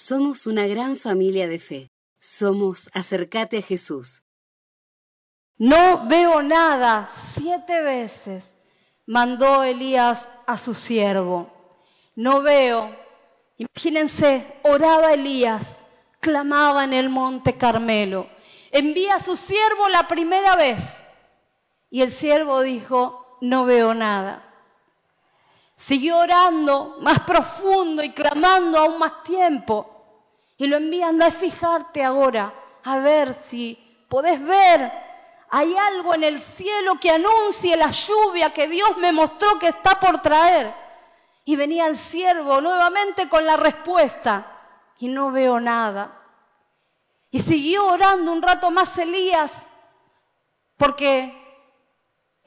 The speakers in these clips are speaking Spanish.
Somos una gran familia de fe. Somos Acercate a Jesús. No veo nada. Siete veces mandó Elías a su siervo. No veo. Imagínense, oraba Elías, clamaba en el monte Carmelo. Envía a su siervo la primera vez. Y el siervo dijo, no veo nada. Siguió orando más profundo y clamando aún más tiempo. Y lo envía, anda a fijarte ahora, a ver si podés ver. Hay algo en el cielo que anuncie la lluvia que Dios me mostró que está por traer. Y venía el siervo nuevamente con la respuesta. Y no veo nada. Y siguió orando un rato más Elías, porque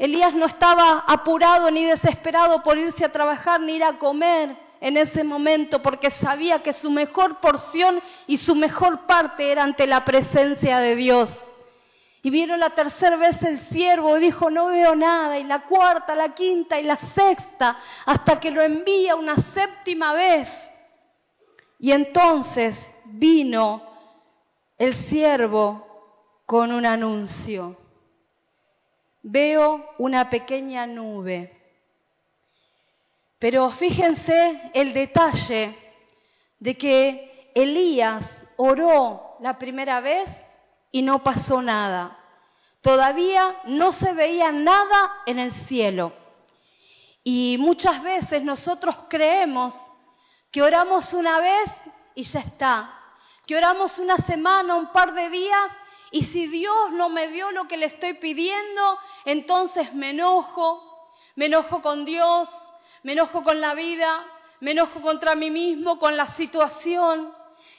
Elías no estaba apurado ni desesperado por irse a trabajar ni ir a comer en ese momento porque sabía que su mejor porción y su mejor parte era ante la presencia de Dios. Y vieron la tercera vez el siervo y dijo, no veo nada, y la cuarta, la quinta y la sexta, hasta que lo envía una séptima vez. Y entonces vino el siervo con un anuncio veo una pequeña nube. Pero fíjense el detalle de que Elías oró la primera vez y no pasó nada. Todavía no se veía nada en el cielo. Y muchas veces nosotros creemos que oramos una vez y ya está. Que oramos una semana, un par de días y si Dios no me dio lo que le estoy pidiendo, entonces me enojo, me enojo con Dios, me enojo con la vida, me enojo contra mí mismo, con la situación.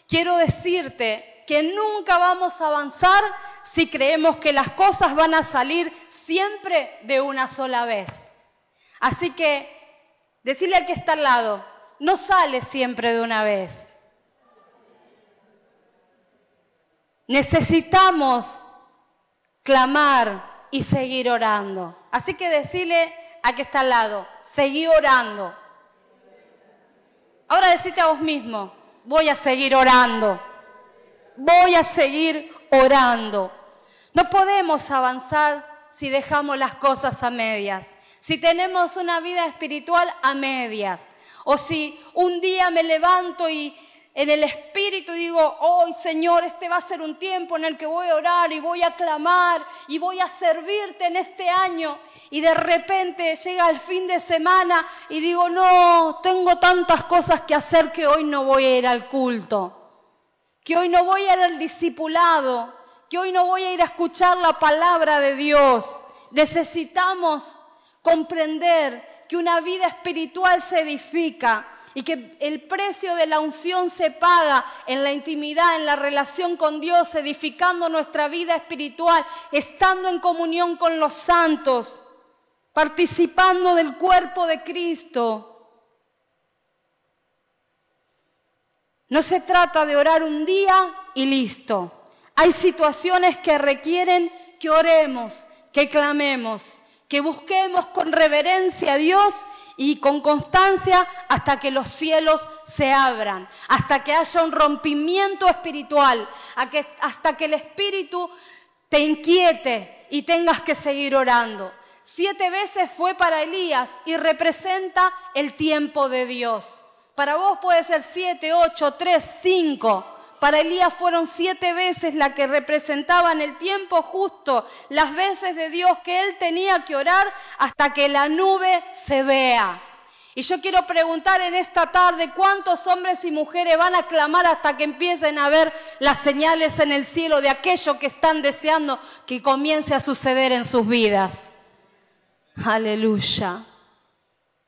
Quiero decirte que nunca vamos a avanzar si creemos que las cosas van a salir siempre de una sola vez. Así que decirle al que está al lado, no sale siempre de una vez. Necesitamos clamar y seguir orando. Así que decirle a que está al lado, seguí orando. Ahora decite a vos mismo, voy a seguir orando. Voy a seguir orando. No podemos avanzar si dejamos las cosas a medias. Si tenemos una vida espiritual a medias. O si un día me levanto y en el espíritu digo, hoy Señor, este va a ser un tiempo en el que voy a orar y voy a clamar y voy a servirte en este año. Y de repente llega el fin de semana y digo, no, tengo tantas cosas que hacer que hoy no voy a ir al culto, que hoy no voy a ir al discipulado, que hoy no voy a ir a escuchar la palabra de Dios. Necesitamos comprender que una vida espiritual se edifica y que el precio de la unción se paga en la intimidad, en la relación con Dios, edificando nuestra vida espiritual, estando en comunión con los santos, participando del cuerpo de Cristo. No se trata de orar un día y listo. Hay situaciones que requieren que oremos, que clamemos, que busquemos con reverencia a Dios y con constancia hasta que los cielos se abran, hasta que haya un rompimiento espiritual, hasta que el espíritu te inquiete y tengas que seguir orando. Siete veces fue para Elías y representa el tiempo de Dios. Para vos puede ser siete, ocho, tres, cinco. Para Elías fueron siete veces la que representaban el tiempo justo, las veces de Dios que él tenía que orar hasta que la nube se vea. Y yo quiero preguntar en esta tarde cuántos hombres y mujeres van a clamar hasta que empiecen a ver las señales en el cielo de aquello que están deseando que comience a suceder en sus vidas. Aleluya.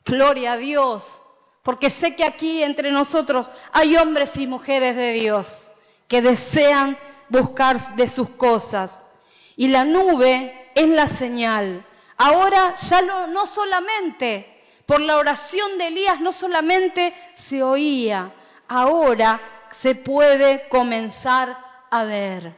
Gloria a Dios porque sé que aquí entre nosotros hay hombres y mujeres de Dios que desean buscar de sus cosas. Y la nube es la señal. Ahora ya no, solamente por la oración de Elías, no solamente se oía, ahora se puede comenzar a ver.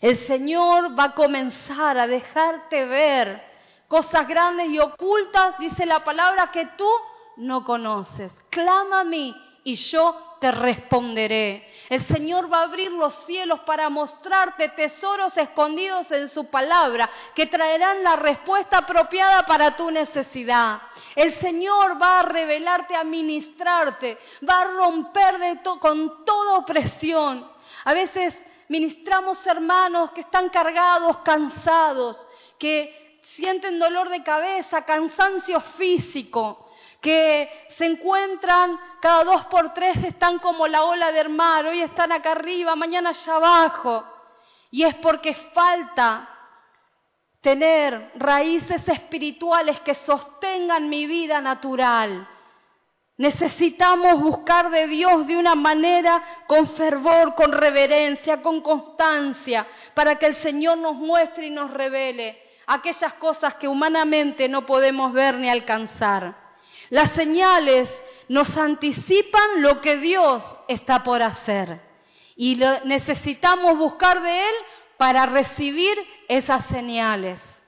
El Señor va a comenzar a dejarte ver cosas grandes y ocultas, dice la palabra, que tú no conoces. Clama a mí y yo te responderé. El Señor va a abrir los cielos para mostrarte tesoros escondidos en su palabra que traerán la respuesta apropiada para tu necesidad. El Señor va a revelarte, a ministrarte, va a romper con toda opresión. A veces ministramos hermanos que están cargados, cansados, que sienten dolor de cabeza, cansancio físico que se encuentran cada dos por tres, están como la ola del mar, hoy están acá arriba, mañana allá abajo. Y es porque falta tener raíces espirituales que sostengan mi vida natural. Necesitamos buscar de Dios de una manera con fervor, con reverencia, con constancia, para que el Señor nos muestre y nos revele aquellas cosas que humanamente no podemos ver ni alcanzar. Las señales nos anticipan lo que Dios está por hacer y necesitamos buscar de Él para recibir esas señales.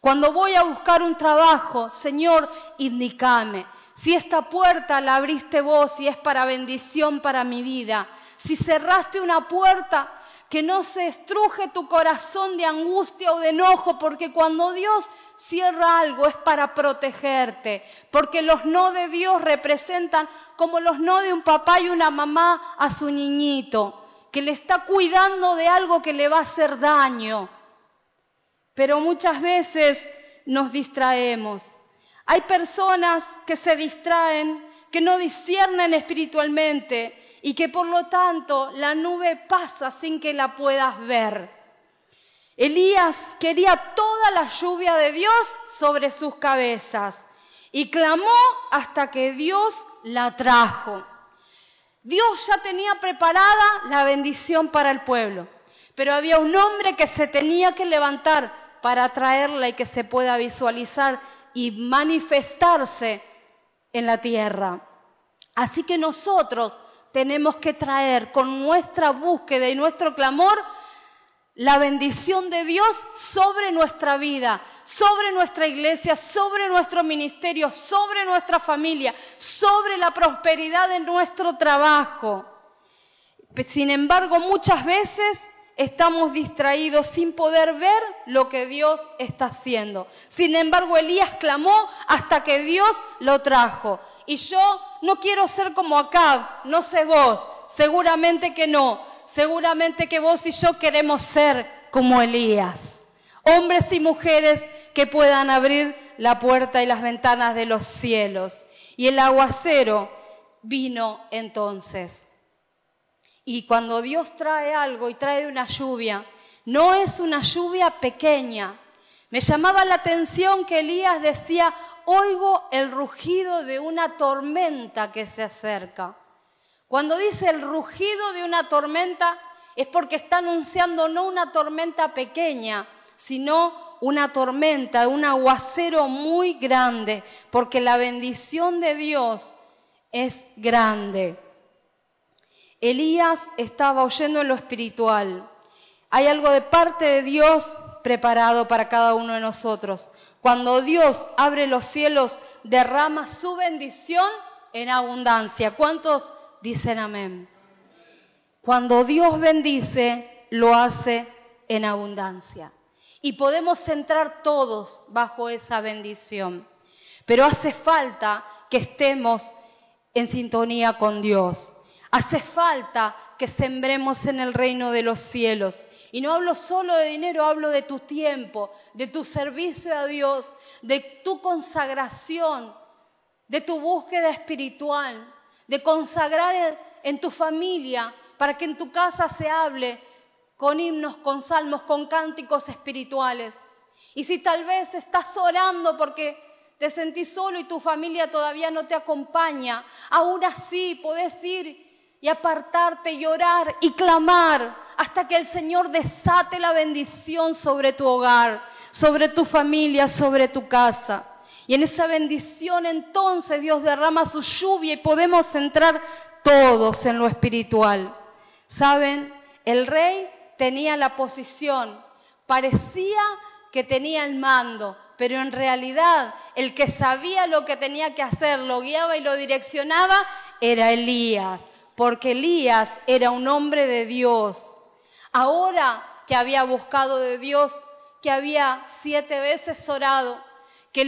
Cuando voy a buscar un trabajo, Señor, indícame. Si esta puerta la abriste vos y es para bendición para mi vida. Si cerraste una puerta, que no se estruje tu corazón de angustia o de enojo, porque cuando Dios cierra algo es para protegerte, porque los no de Dios representan como los no de un papá y una mamá a su niñito, que le está cuidando de algo que le va a hacer daño. Pero muchas veces nos distraemos. Hay personas que se distraen, que no disciernen espiritualmente y que por lo tanto la nube pasa sin que la puedas ver. Elías quería toda la lluvia de Dios sobre sus cabezas y clamó hasta que Dios la trajo. Dios ya tenía preparada la bendición para el pueblo, pero había un hombre que se tenía que levantar para traerla y que se pueda visualizar y manifestarse en la tierra. Así que nosotros tenemos que traer con nuestra búsqueda y nuestro clamor la bendición de Dios sobre nuestra vida, sobre nuestra iglesia, sobre nuestro ministerio, sobre nuestra familia, sobre la prosperidad de nuestro trabajo. Sin embargo, muchas veces estamos distraídos sin poder ver lo que Dios está haciendo. Sin embargo, Elías clamó hasta que Dios lo trajo. Y yo no quiero ser como Acab, no sé vos, seguramente que no, seguramente que vos y yo queremos ser como Elías. Hombres y mujeres que puedan abrir la puerta y las ventanas de los cielos. Y el aguacero vino entonces. Y cuando Dios trae algo y trae una lluvia, no es una lluvia pequeña. Me llamaba la atención que Elías decía, oigo el rugido de una tormenta que se acerca. Cuando dice el rugido de una tormenta es porque está anunciando no una tormenta pequeña, sino una tormenta, un aguacero muy grande, porque la bendición de Dios es grande. Elías estaba oyendo en lo espiritual. Hay algo de parte de Dios preparado para cada uno de nosotros. Cuando Dios abre los cielos, derrama su bendición en abundancia. ¿Cuántos dicen amén? Cuando Dios bendice, lo hace en abundancia. Y podemos entrar todos bajo esa bendición. Pero hace falta que estemos en sintonía con Dios. Hace falta que sembremos en el reino de los cielos. Y no hablo solo de dinero, hablo de tu tiempo, de tu servicio a Dios, de tu consagración, de tu búsqueda espiritual, de consagrar en tu familia para que en tu casa se hable con himnos, con salmos, con cánticos espirituales. Y si tal vez estás orando porque te sentís solo y tu familia todavía no te acompaña, aún así podés ir y apartarte y y clamar hasta que el Señor desate la bendición sobre tu hogar, sobre tu familia, sobre tu casa. Y en esa bendición entonces Dios derrama su lluvia y podemos entrar todos en lo espiritual. ¿Saben? El rey tenía la posición, parecía que tenía el mando, pero en realidad el que sabía lo que tenía que hacer, lo guiaba y lo direccionaba, era Elías, porque Elías era un hombre de Dios. Ahora que había buscado de Dios, que había siete veces orado, que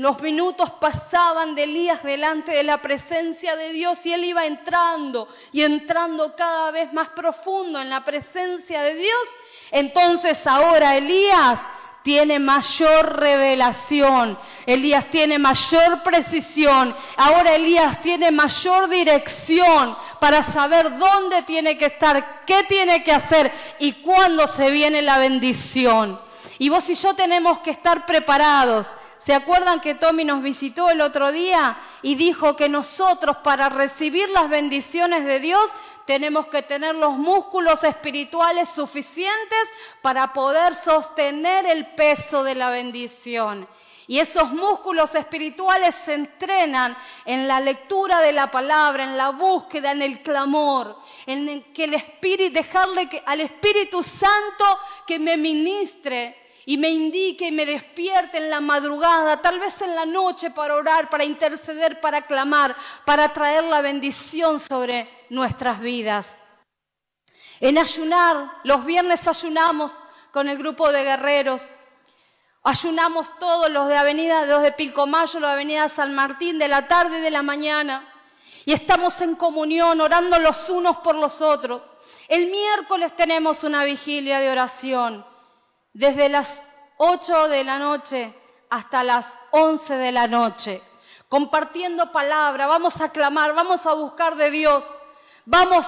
los minutos pasaban de Elías delante de la presencia de Dios y él iba entrando y entrando cada vez más profundo en la presencia de Dios, entonces ahora Elías tiene mayor revelación, Elías tiene mayor precisión, ahora Elías tiene mayor dirección para saber dónde tiene que estar, qué tiene que hacer y cuándo se viene la bendición. Y vos y yo tenemos que estar preparados. ¿Se acuerdan que Tommy nos visitó el otro día y dijo que nosotros para recibir las bendiciones de Dios tenemos que tener los músculos espirituales suficientes para poder sostener el peso de la bendición? Y esos músculos espirituales se entrenan en la lectura de la palabra, en la búsqueda, en el clamor, en que el Espíritu, dejarle al Espíritu Santo que me ministre y me indique y me despierte en la madrugada, tal vez en la noche para orar, para interceder, para clamar, para traer la bendición sobre nuestras vidas. En ayunar, los viernes ayunamos con el grupo de guerreros. Ayunamos todos los de Avenida, los de Pilcomayo, los de Avenida San Martín, de la tarde y de la mañana. Y estamos en comunión, orando los unos por los otros. El miércoles tenemos una vigilia de oración desde las 8 de la noche hasta las 11 de la noche, compartiendo palabra, vamos a clamar, vamos a buscar de Dios, vamos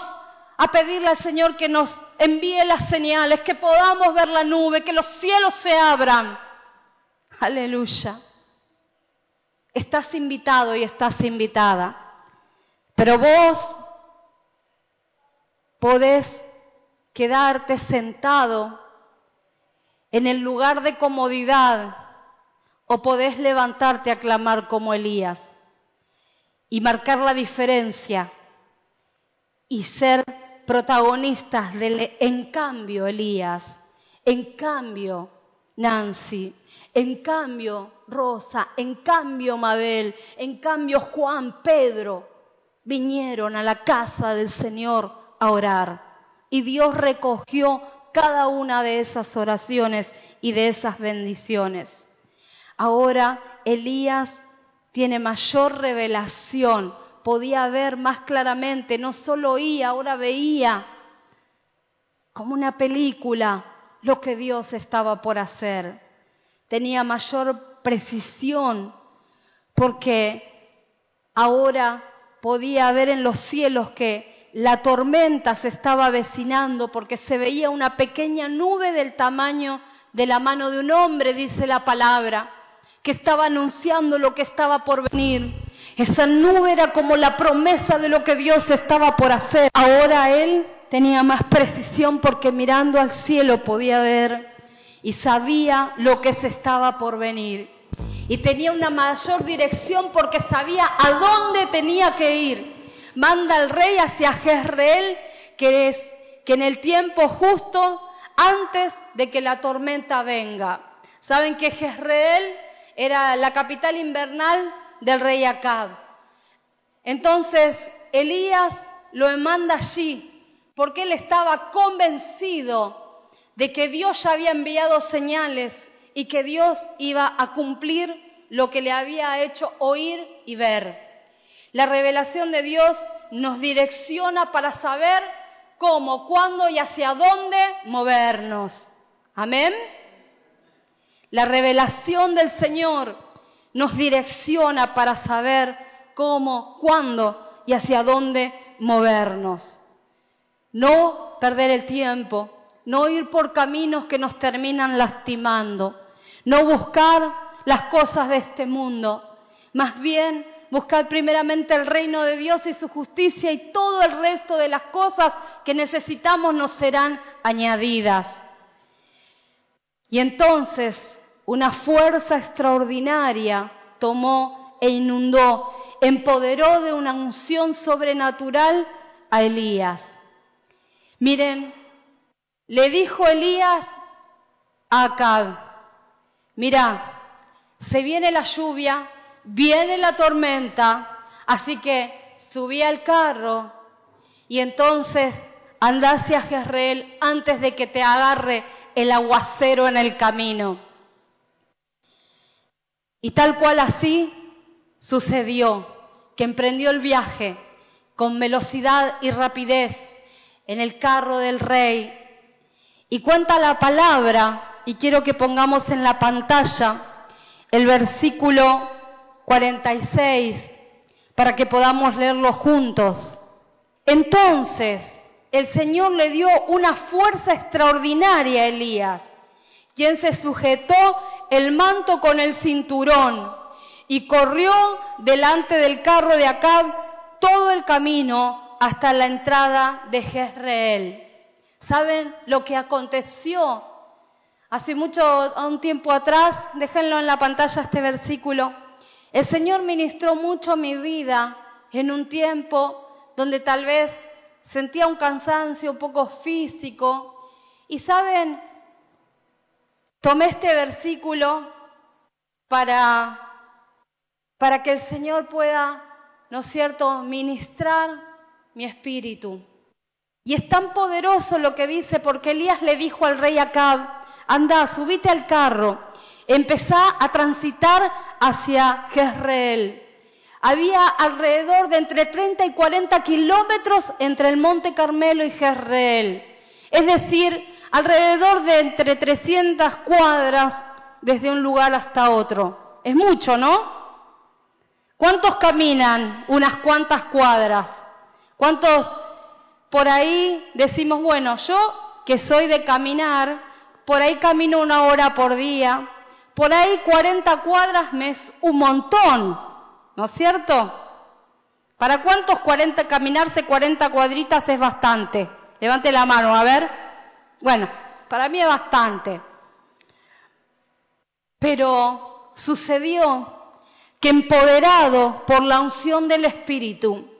a pedirle al Señor que nos envíe las señales, que podamos ver la nube, que los cielos se abran. Aleluya. Estás invitado y estás invitada, pero vos podés quedarte sentado en el lugar de comodidad o podés levantarte a clamar como Elías y marcar la diferencia y ser protagonistas del en cambio Elías, en cambio Nancy, en cambio Rosa, en cambio Mabel, en cambio Juan, Pedro, vinieron a la casa del Señor a orar. Y Dios recogió cada una de esas oraciones y de esas bendiciones. Ahora Elías tiene mayor revelación, podía ver más claramente, no solo oía, ahora veía como una película lo que Dios estaba por hacer. Tenía mayor precisión porque ahora podía ver en los cielos que la tormenta se estaba avecinando porque se veía una pequeña nube del tamaño de la mano de un hombre, dice la palabra, que estaba anunciando lo que estaba por venir. Esa nube era como la promesa de lo que Dios estaba por hacer. Ahora él tenía más precisión porque mirando al cielo podía ver y sabía lo que se estaba por venir. Y tenía una mayor dirección porque sabía a dónde tenía que ir manda al rey hacia Jezreel, que es que en el tiempo justo, antes de que la tormenta venga. Saben que Jezreel era la capital invernal del rey Acab. Entonces Elías lo manda allí porque él estaba convencido de que Dios ya había enviado señales y que Dios iba a cumplir lo que le había hecho oír y ver. La revelación de Dios nos direcciona para saber cómo, cuándo y hacia dónde movernos. Amén. La revelación del Señor nos direcciona para saber cómo, cuándo y hacia dónde movernos. No perder el tiempo, no ir por caminos que nos terminan lastimando, no buscar las cosas de este mundo, más bien Buscad primeramente el reino de Dios y su justicia y todo el resto de las cosas que necesitamos nos serán añadidas. Y entonces una fuerza extraordinaria tomó e inundó, empoderó de una unción sobrenatural a Elías. Miren, le dijo Elías a Acab, mira, se viene la lluvia, viene la tormenta, así que subí al carro y entonces anda hacia Jezreel antes de que te agarre el aguacero en el camino. Y tal cual así sucedió, que emprendió el viaje con velocidad y rapidez en el carro del rey. Y cuenta la palabra, y quiero que pongamos en la pantalla el versículo 46 para que podamos leerlo juntos. Entonces el Señor le dio una fuerza extraordinaria a Elías, quien se sujetó el manto con el cinturón y corrió delante del carro de Acab todo el camino hasta la entrada de Jezreel. ¿Saben lo que aconteció? Hace mucho, un tiempo atrás, déjenlo en la pantalla este versículo, el Señor ministró mucho mi vida en un tiempo donde tal vez sentía un cansancio un poco físico. Y saben, tomé este versículo para, para que el Señor pueda, ¿no es cierto?, ministrar mi espíritu. Y es tan poderoso lo que dice, porque Elías le dijo al rey Acab, anda, subite al carro empezá a transitar hacia Jezreel. Había alrededor de entre 30 y 40 kilómetros entre el Monte Carmelo y Jezreel. Es decir, alrededor de entre 300 cuadras desde un lugar hasta otro. Es mucho, ¿no? ¿Cuántos caminan unas cuantas cuadras? ¿Cuántos por ahí decimos, bueno, yo que soy de caminar, por ahí camino una hora por día, por ahí 40 cuadras me es un montón, ¿no es cierto? ¿Para cuántos 40, caminarse 40 cuadritas es bastante? Levante la mano, a ver. Bueno, para mí es bastante. Pero sucedió que empoderado por la unción del Espíritu,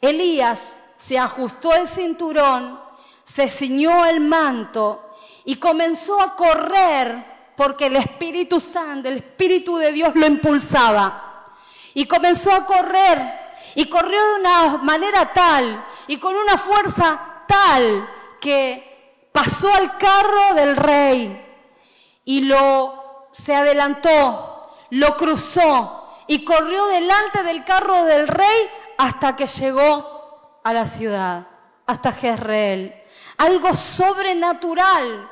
Elías se ajustó el cinturón, se ciñó el manto y comenzó a correr porque el Espíritu Santo, el Espíritu de Dios lo impulsaba. Y comenzó a correr y corrió de una manera tal y con una fuerza tal que pasó al carro del rey y lo se adelantó, lo cruzó y corrió delante del carro del rey hasta que llegó a la ciudad, hasta Jezreel. Algo sobrenatural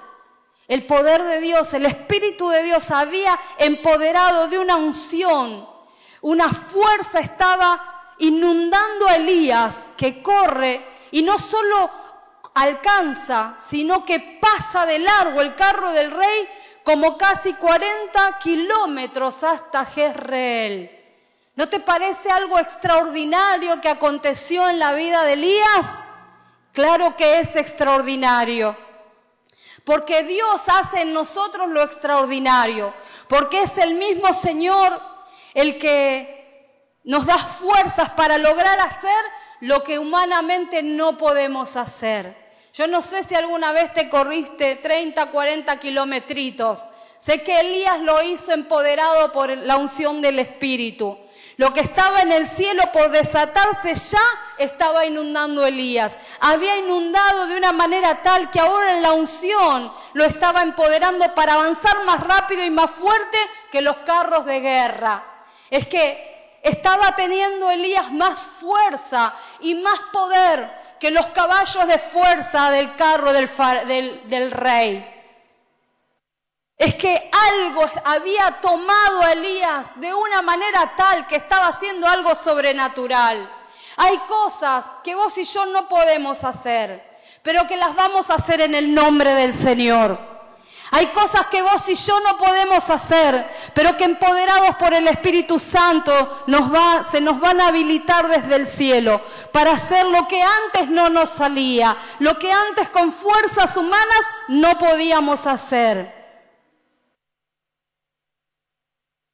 el poder de Dios, el Espíritu de Dios había empoderado de una unción. Una fuerza estaba inundando a Elías que corre y no solo alcanza, sino que pasa de largo el carro del rey como casi 40 kilómetros hasta Jezreel. ¿No te parece algo extraordinario que aconteció en la vida de Elías? Claro que es extraordinario. Porque Dios hace en nosotros lo extraordinario. Porque es el mismo Señor el que nos da fuerzas para lograr hacer lo que humanamente no podemos hacer. Yo no sé si alguna vez te corriste 30, 40 kilometritos. Sé que Elías lo hizo empoderado por la unción del Espíritu. Lo que estaba en el cielo por desatarse ya estaba inundando Elías. Había inundado de una manera tal que ahora en la unción lo estaba empoderando para avanzar más rápido y más fuerte que los carros de guerra. Es que estaba teniendo Elías más fuerza y más poder que los caballos de fuerza del carro del, del rey es que algo había tomado a Elías de una manera tal que estaba haciendo algo sobrenatural. Hay cosas que vos y yo no podemos hacer, pero que las vamos a hacer en el nombre del Señor. Hay cosas que vos y yo no podemos hacer, pero que empoderados por el Espíritu Santo se nos van a habilitar desde el cielo para hacer lo que antes no nos salía, lo que antes con fuerzas humanas no podíamos hacer.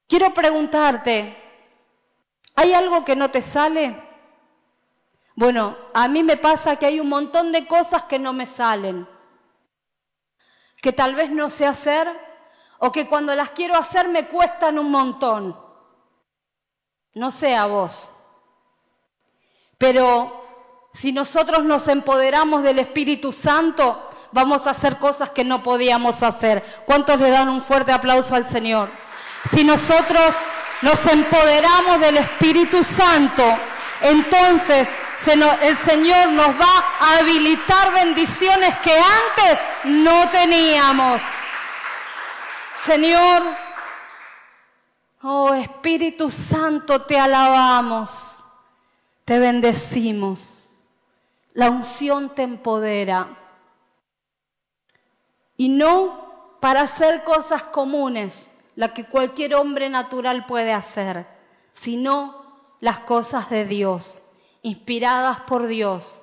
Quiero preguntarte, ¿hay algo que no te sale? Bueno, a mí me pasa que hay un montón de cosas que no me salen, que tal vez no sé hacer o que cuando las quiero hacer me cuestan un montón. No sé a vos. Pero si nosotros nos empoderamos del Espíritu Santo, vamos a hacer cosas que no podíamos hacer. ¿Cuántos le dan un fuerte aplauso al Señor? Si nosotros nos empoderamos del Espíritu Santo, entonces el Señor nos va a habilitar bendiciones que antes no teníamos. Señor, oh Espíritu Santo, te alabamos, te bendecimos. La unción te empodera. Y no para hacer cosas comunes, la que cualquier hombre natural puede hacer, sino las cosas de Dios, inspiradas por Dios,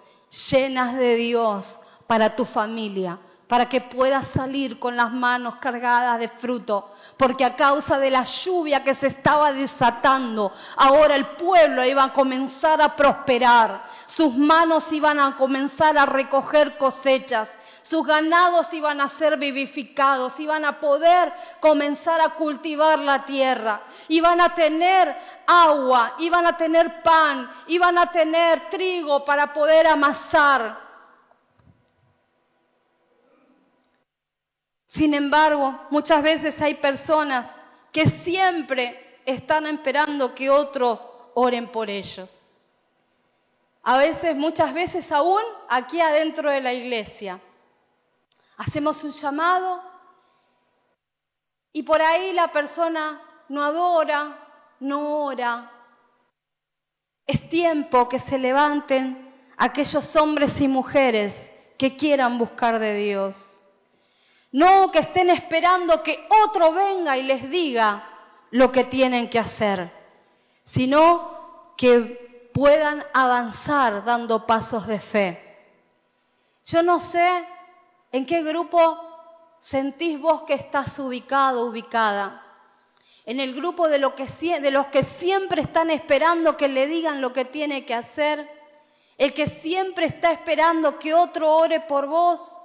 llenas de Dios para tu familia, para que puedas salir con las manos cargadas de fruto, porque a causa de la lluvia que se estaba desatando, ahora el pueblo iba a comenzar a prosperar, sus manos iban a comenzar a recoger cosechas, sus ganados iban a ser vivificados, iban a poder comenzar a cultivar la tierra, iban a tener agua, iban a tener pan, iban a tener trigo para poder amasar. Sin embargo, muchas veces hay personas que siempre están esperando que otros oren por ellos. A veces, muchas veces aún aquí adentro de la iglesia. Hacemos un llamado y por ahí la persona no adora, no ora. Es tiempo que se levanten aquellos hombres y mujeres que quieran buscar de Dios. No que estén esperando que otro venga y les diga lo que tienen que hacer, sino que puedan avanzar dando pasos de fe. Yo no sé ¿En qué grupo sentís vos que estás ubicado, ubicada? En el grupo de, de los que siempre están esperando que le digan lo que tiene que hacer. El que siempre está esperando que otro ore por vos.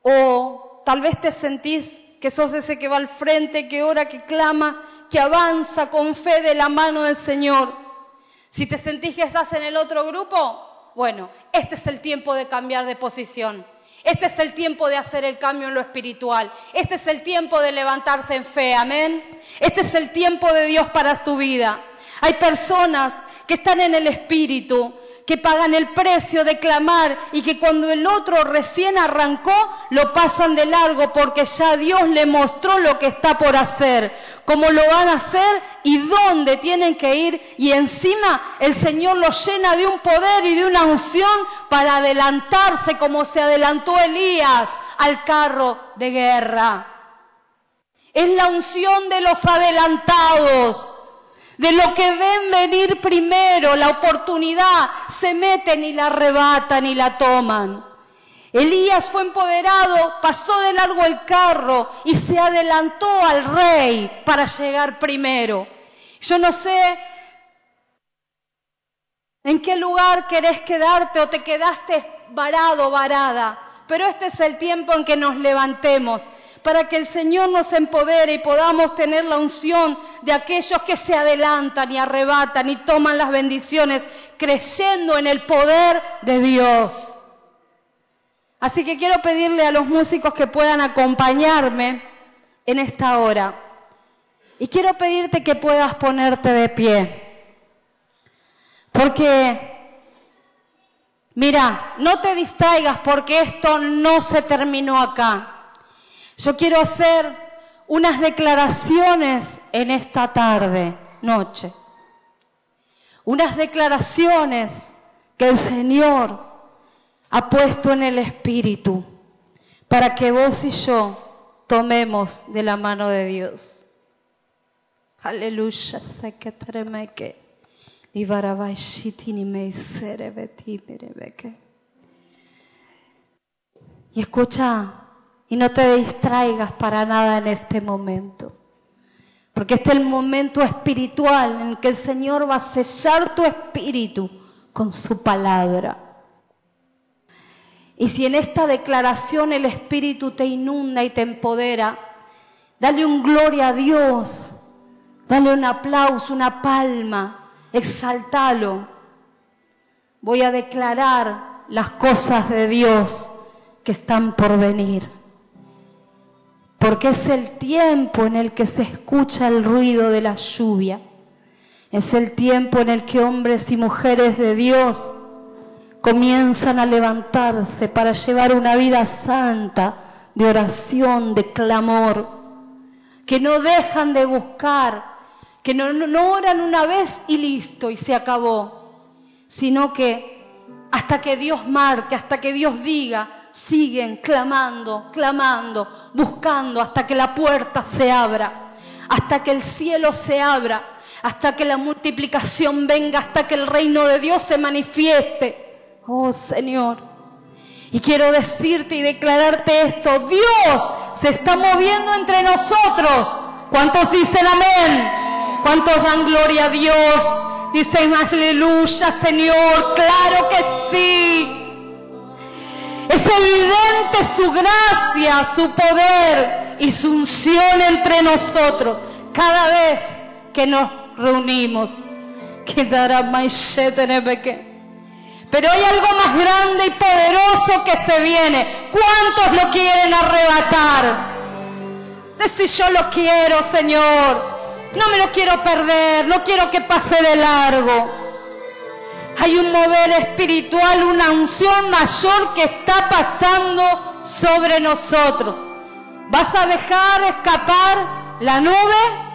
O tal vez te sentís que sos ese que va al frente, que ora, que clama, que avanza con fe de la mano del Señor. Si te sentís que estás en el otro grupo, bueno, este es el tiempo de cambiar de posición. Este es el tiempo de hacer el cambio en lo espiritual. Este es el tiempo de levantarse en fe. Amén. Este es el tiempo de Dios para tu vida. Hay personas que están en el espíritu, que pagan el precio de clamar y que cuando el otro recién arrancó lo pasan de largo porque ya Dios le mostró lo que está por hacer, cómo lo van a hacer y dónde tienen que ir y encima el Señor los llena de un poder y de una unción para adelantarse como se adelantó Elías al carro de guerra. Es la unción de los adelantados de lo que ven venir primero, la oportunidad, se meten y la arrebatan y la toman. Elías fue empoderado, pasó de largo el carro y se adelantó al rey para llegar primero. Yo no sé en qué lugar querés quedarte o te quedaste varado, varada, pero este es el tiempo en que nos levantemos para que el Señor nos empodere y podamos tener la unción de aquellos que se adelantan y arrebatan y toman las bendiciones creyendo en el poder de Dios. Así que quiero pedirle a los músicos que puedan acompañarme en esta hora. Y quiero pedirte que puedas ponerte de pie. Porque, mira, no te distraigas porque esto no se terminó acá. Yo quiero hacer unas declaraciones en esta tarde, noche. Unas declaraciones que el Señor ha puesto en el Espíritu para que vos y yo tomemos de la mano de Dios. Aleluya, Y escucha y no te distraigas para nada en este momento. Porque este es el momento espiritual en el que el Señor va a sellar tu espíritu con su palabra. Y si en esta declaración el Espíritu te inunda y te empodera, dale un gloria a Dios, dale un aplauso, una palma, exaltalo. voy a declarar las cosas de Dios que están por venir. Porque es el tiempo en el que se escucha el ruido de la lluvia. Es el tiempo en el que hombres y mujeres de Dios comienzan a levantarse para llevar una vida santa de oración, de clamor, que no dejan de buscar, que no, no, oran una vez y listo y se acabó, sino que hasta que Dios marque, hasta que Dios diga, siguen clamando, clamando, buscando hasta que la puerta se abra, hasta que el cielo se abra, hasta que la multiplicación venga, hasta que el reino de Dios se manifieste. Oh Señor. Y quiero decirte y declararte esto, Dios se está moviendo entre nosotros. ¿Cuántos dicen amén? ¿Cuántos dan gloria a Dios? Dicen aleluya, Señor. Claro que sí. Es evidente su gracia, su poder y su unción entre nosotros cada vez que nos reunimos. Pero hay algo más grande y poderoso que se viene. ¿Cuántos lo quieren arrebatar? Decir yo lo quiero, Señor. No me lo quiero perder, no quiero que pase de largo. Hay un mover espiritual, una unción mayor que está pasando sobre nosotros. ¿Vas a dejar escapar la nube?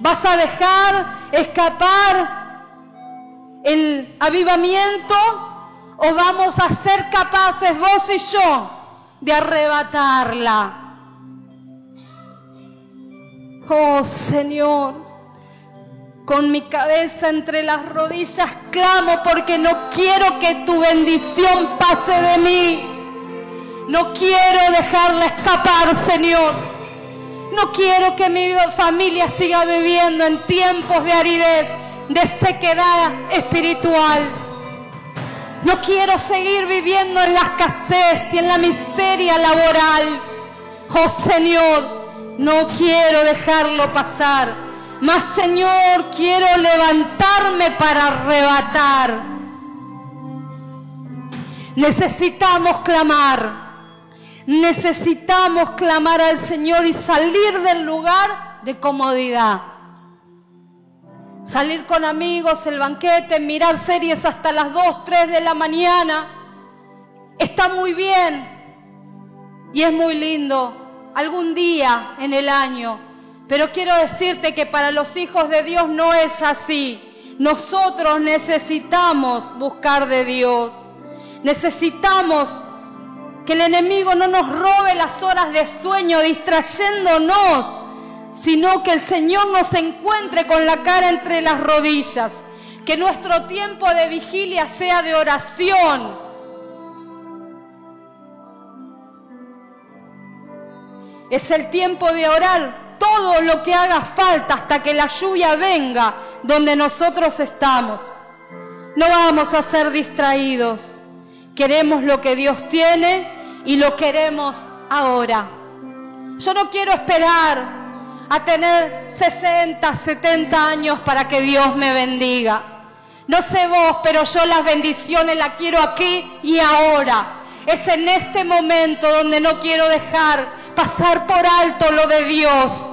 ¿Vas a dejar escapar el avivamiento? ¿O vamos a ser capaces vos y yo de arrebatarla? Oh Señor con mi cabeza entre las rodillas clamo porque no quiero que tu bendición pase de mí. No quiero dejarla escapar, Señor. No quiero que mi familia siga viviendo en tiempos de aridez, de sequedad espiritual. No quiero seguir viviendo en la escasez y en la miseria laboral. Oh Señor, no quiero dejarlo pasar. Mas Señor, quiero levantarme para arrebatar. Necesitamos clamar. Necesitamos clamar al Señor y salir del lugar de comodidad. Salir con amigos, el banquete, mirar series hasta las 2, 3 de la mañana. Está muy bien y es muy lindo algún día en el año pero quiero decirte que para los hijos de Dios no es así. Nosotros necesitamos buscar de Dios. Necesitamos que el enemigo no nos robe las horas de sueño distrayéndonos, sino que el Señor nos encuentre con la cara entre las rodillas. Que nuestro tiempo de vigilia sea de oración. Es el tiempo de orar todo lo que haga falta hasta que la lluvia venga donde nosotros estamos. No vamos a ser distraídos. Queremos lo que Dios tiene y lo queremos ahora. Yo no quiero esperar a tener 60, 70 años para que Dios me bendiga. No sé vos, pero yo las bendiciones las quiero aquí y ahora. Es en este momento donde no quiero dejar pasar por alto lo de Dios.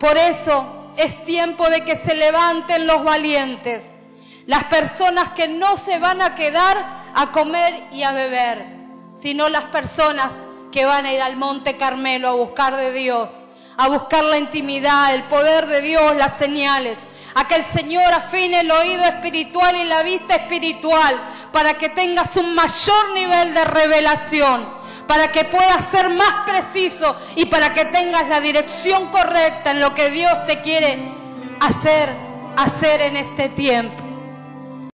Por eso es tiempo de que se levanten los valientes, las personas que no se van a quedar a comer y a beber, sino las personas que van a ir al Monte Carmelo a buscar de Dios, a buscar la intimidad, el poder de Dios, las señales, a que el Señor afine el oído espiritual y la vista espiritual para que tengas un mayor nivel de revelación, para que puedas ser más preciso y para que tengas la dirección correcta en lo que Dios te quiere hacer, hacer en este tiempo.